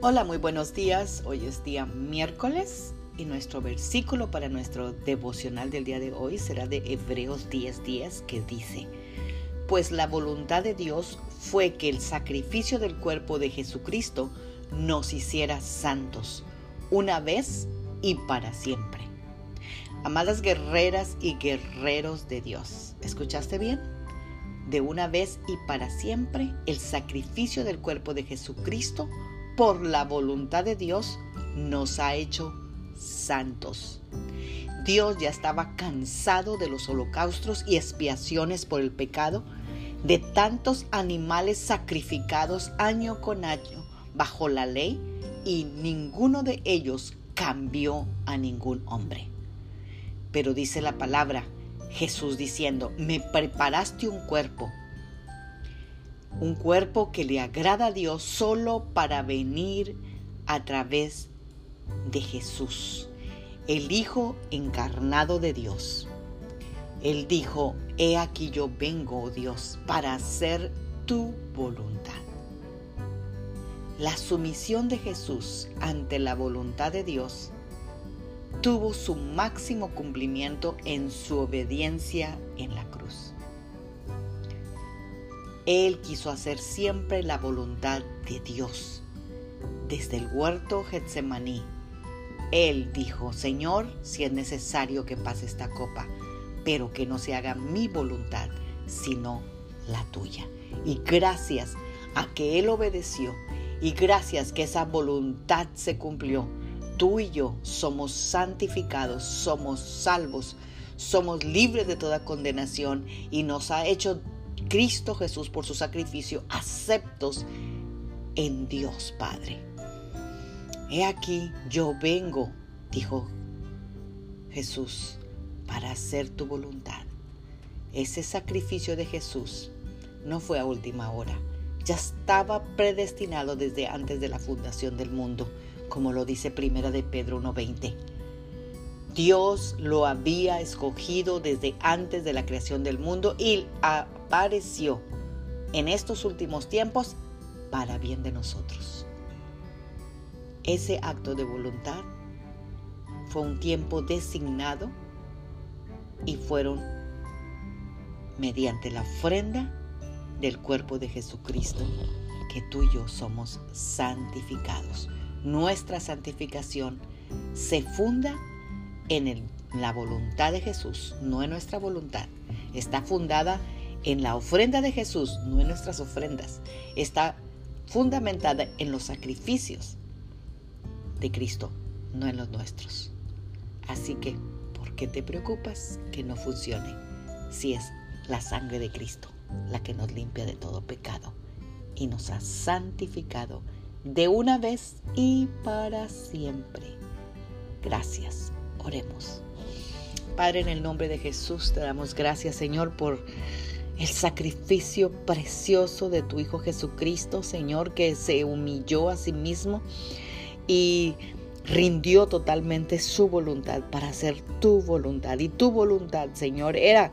Hola, muy buenos días. Hoy es día miércoles y nuestro versículo para nuestro devocional del día de hoy será de Hebreos 10:10 que dice, pues la voluntad de Dios fue que el sacrificio del cuerpo de Jesucristo nos hiciera santos, una vez y para siempre. Amadas guerreras y guerreros de Dios, ¿escuchaste bien? De una vez y para siempre el sacrificio del cuerpo de Jesucristo por la voluntad de Dios, nos ha hecho santos. Dios ya estaba cansado de los holocaustos y expiaciones por el pecado, de tantos animales sacrificados año con año bajo la ley, y ninguno de ellos cambió a ningún hombre. Pero dice la palabra, Jesús diciendo, me preparaste un cuerpo un cuerpo que le agrada a Dios solo para venir a través de Jesús, el Hijo encarnado de Dios. Él dijo, he aquí yo vengo, oh Dios, para hacer tu voluntad. La sumisión de Jesús ante la voluntad de Dios tuvo su máximo cumplimiento en su obediencia en la cruz. Él quiso hacer siempre la voluntad de Dios. Desde el huerto Getsemaní, Él dijo, Señor, si es necesario que pase esta copa, pero que no se haga mi voluntad, sino la tuya. Y gracias a que Él obedeció y gracias que esa voluntad se cumplió, tú y yo somos santificados, somos salvos, somos libres de toda condenación y nos ha hecho Cristo Jesús por su sacrificio, aceptos en Dios Padre. He aquí, yo vengo, dijo Jesús, para hacer tu voluntad. Ese sacrificio de Jesús no fue a última hora, ya estaba predestinado desde antes de la fundación del mundo, como lo dice Primera de Pedro 1.20. Dios lo había escogido desde antes de la creación del mundo y apareció en estos últimos tiempos para bien de nosotros. Ese acto de voluntad fue un tiempo designado y fueron mediante la ofrenda del cuerpo de Jesucristo que tú y yo somos santificados. Nuestra santificación se funda en la voluntad de Jesús, no en nuestra voluntad. Está fundada en la ofrenda de Jesús, no en nuestras ofrendas. Está fundamentada en los sacrificios de Cristo, no en los nuestros. Así que, ¿por qué te preocupas que no funcione si es la sangre de Cristo la que nos limpia de todo pecado y nos ha santificado de una vez y para siempre? Gracias Padre, en el nombre de Jesús te damos gracias, Señor, por el sacrificio precioso de tu Hijo Jesucristo, Señor, que se humilló a sí mismo y rindió totalmente su voluntad para hacer tu voluntad. Y tu voluntad, Señor, era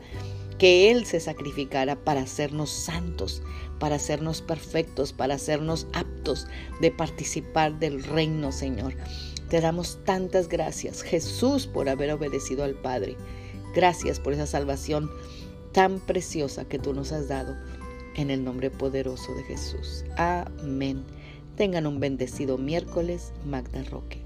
que Él se sacrificara para hacernos santos, para hacernos perfectos, para hacernos aptos de participar del reino, Señor. Te damos tantas gracias, Jesús, por haber obedecido al Padre. Gracias por esa salvación tan preciosa que tú nos has dado. En el nombre poderoso de Jesús. Amén. Tengan un bendecido miércoles, Magda Roque.